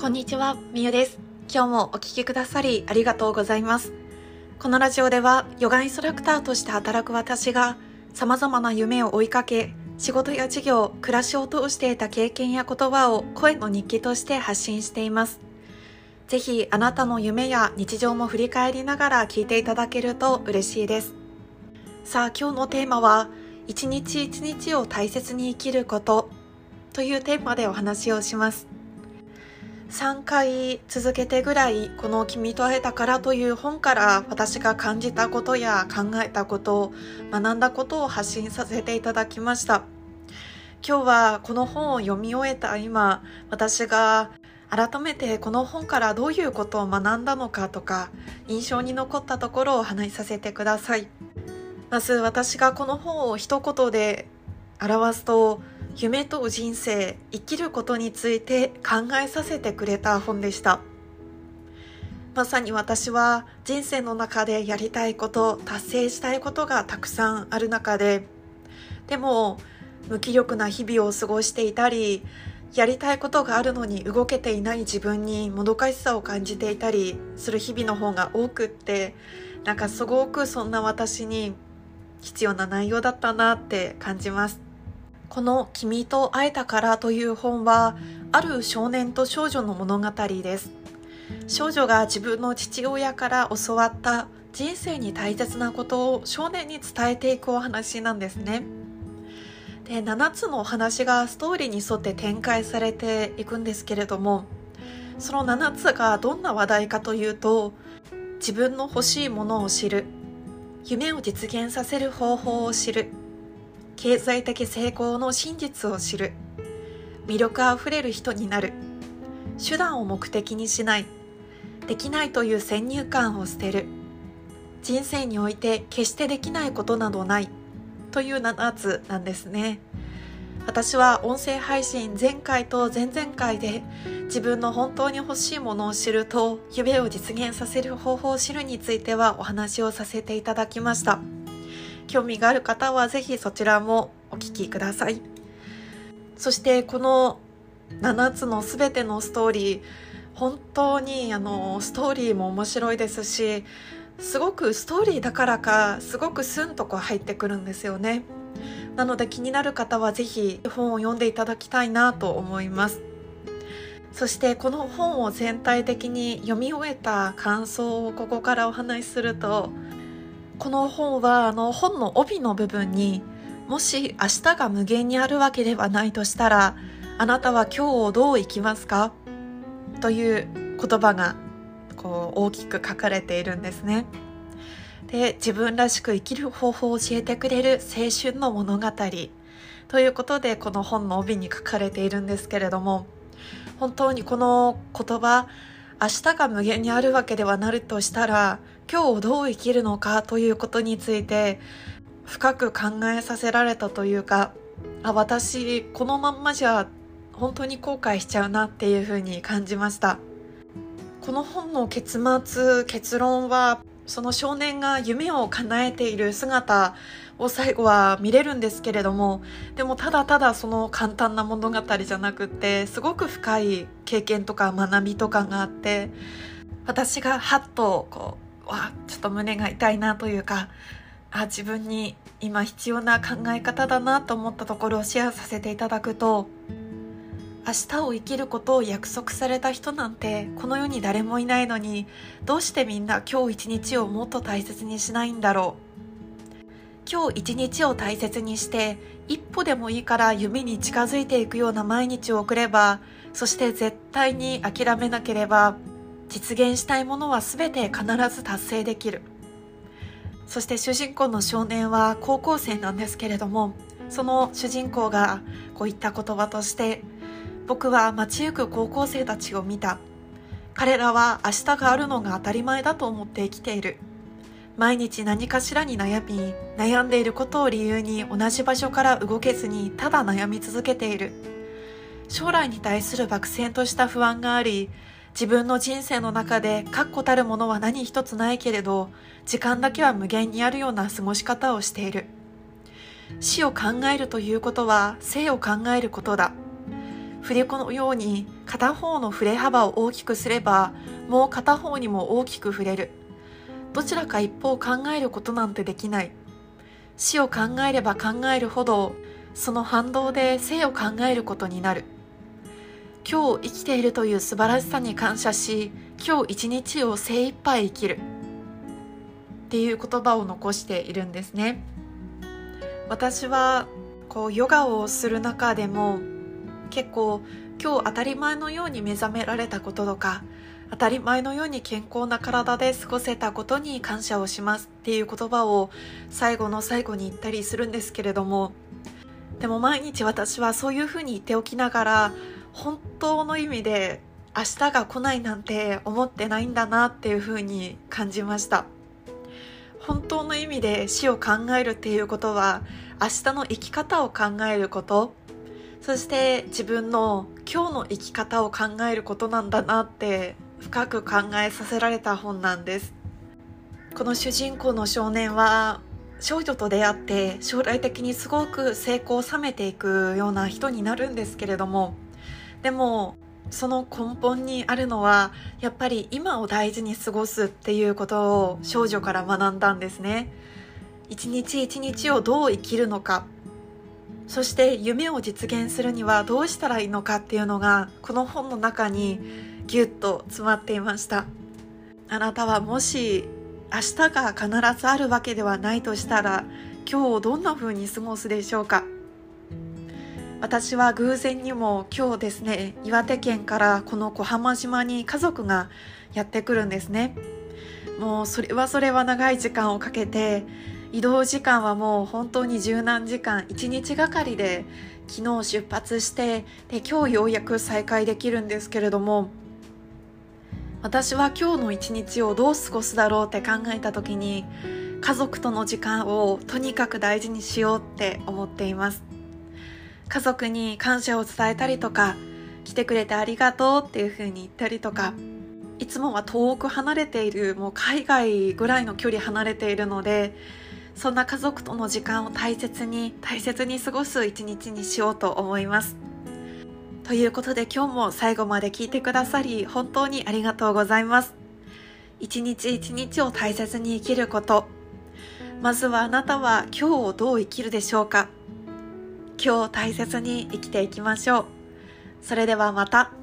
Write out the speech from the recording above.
こんにちは、みゆです。今日もお聴きくださりありがとうございます。このラジオでは、ヨガインストラクターとして働く私が、様々な夢を追いかけ、仕事や事業、暮らしを通して得た経験や言葉を声の日記として発信しています。ぜひ、あなたの夢や日常も振り返りながら聞いていただけると嬉しいです。さあ、今日のテーマは、一日一日を大切に生きることというテーマでお話をします。3回続けてぐらいこの「君と会えたから」という本から私が感じたことや考えたこと学んだことを発信させていただきました。今日はこの本を読み終えた今私が改めてこの本からどういうことを学んだのかとか印象に残ったところをお話しさせてください。まず私がこの本を一言で表すと夢と人生生きることについて考えさせてくれた本でした。まさに私は人生の中でやりたいこと達成したいことがたくさんある中ででも無気力な日々を過ごしていたりやりたいことがあるのに動けていない自分にもどかしさを感じていたりする日々の方が多くってなんかすごくそんな私に必要な内容だったなって感じます。この君と会えたからという本は、ある少年と少女の物語です。少女が自分の父親から教わった人生に大切なことを少年に伝えていくお話なんですね。で、7つのお話がストーリーに沿って展開されていくんですけれども、その7つがどんな話題かというと、自分の欲しいものを知る、夢を実現させる方法を知る、経済的成功の真実を知る。魅力あふれる人になる。手段を目的にしない。できないという先入観を捨てる。人生において決してできないことなどない。という7つなんですね。私は音声配信前回と前々回で自分の本当に欲しいものを知ると夢を実現させる方法を知るについてはお話をさせていただきました。興味がある方はぜひそちらもお聞きください。そしてこの7つの全てのストーリー、本当にあのストーリーも面白いですし、すごくストーリーだからか、すごくスンとこう入ってくるんですよね。なので気になる方はぜひ本を読んでいただきたいなと思います。そしてこの本を全体的に読み終えた感想をここからお話しするとこの本はあの本の帯の部分にもし明日が無限にあるわけではないとしたらあなたは今日をどう生きますか？という言葉がこう大きく書かれているんですね。で自分らしく生きる方法を教えてくれる青春の物語ということでこの本の帯に書かれているんですけれども本当にこの言葉明日が無限にあるわけではなるとしたら今日をどう生きるのかということについて深く考えさせられたというかあ私このまんまじゃ本当に後悔しちゃうなっていうふうに感じました。この本の結末結論はその少年が夢を叶えている姿を最後は見れるんですけれどもでもただただその簡単な物語じゃなくってすごく深い経験とか学びとかがあって私がハッとこうわちょっと胸が痛いなというかあ自分に今必要な考え方だなと思ったところをシェアさせていただくと明日を生きることを約束された人なんてこの世に誰もいないのにどうしてみんな今日一日をもっと大切にしないんだろう。今日一日を大切にして一歩でもいいから夢に近づいていくような毎日を送ればそして絶対に諦めなければ実現したいものは全て必ず達成できる。そして主人公の少年は高校生なんですけれどもその主人公がこういった言葉として僕は街行く高校生たちを見た。彼らは明日があるのが当たり前だと思って生きている。毎日何かしらに悩み悩んでいることを理由に同じ場所から動けずにただ悩み続けている。将来に対する漠然とした不安があり自分の人生の中で確固たるものは何一つないけれど、時間だけは無限にあるような過ごし方をしている。死を考えるということは生を考えることだ。振り子のように片方の振れ幅を大きくすればもう片方にも大きく振れるどちらか一方考えることなんてできない死を考えれば考えるほどその反動で生を考えることになる今日生きているという素晴らしさに感謝し今日一日を精一杯生きる。っていう言葉を残しているんですね。私はこうヨガをする中でも結構今日当たり前のように目覚められたこととか当たり前のように健康な体で過ごせたことに感謝をします。っていう言葉を最後の最後に言ったりするんですけれどもでも毎日私はそういうふうに言っておきながら本当の意味で明日が来ないなんて思ってないんだなっていうふうに感じました。本当の意味で死を考えるっていうことは明日の生き方を考えること。そして自分の今日の生き方を考えることなんだなって深く考えさせられた本なんです。この主人公の少年は少女と出会って将来的にすごく成功を収めていくような人になるんですけれどもでもその根本にあるのはやっぱり今を大事に過ごすっていうことを少女から学んだんですね。一日一日をどう生きるのか。そして夢を実現するにはどうしたらいいのかっていうのがこの本の中にぎゅっと詰まっていました。あなたはもし明日が必ずあるわけではないとしたら今日をどんな風に過ごすでしょうか？私は偶然にも今日ですね岩手県からこの小浜島に家族がやってくるんですね。もうそれはそれは長い時間をかけて移動時間はもう本当に十何時間1日がかりで昨日出発してで今日ようやく再開できるんですけれども私は今日の一日をどう過ごすだろうって考えた時に家族との時間をとにかく大事にしようって思っています。家族に感謝を伝えたりとか来てくれてありがとうっていう風に言ったりとかいつもは遠く離れているもう海外ぐらいの距離離れているのでそんな家族との時間を大切に大切に過ごす一日にしようと思います。ということで今日も最後まで聞いてくださり本当にありがとうございます。一日一日を大切に生きること。まずはあなたは今日をどう生きるでしょうか。今日大切に生きていきましょう。それではまた。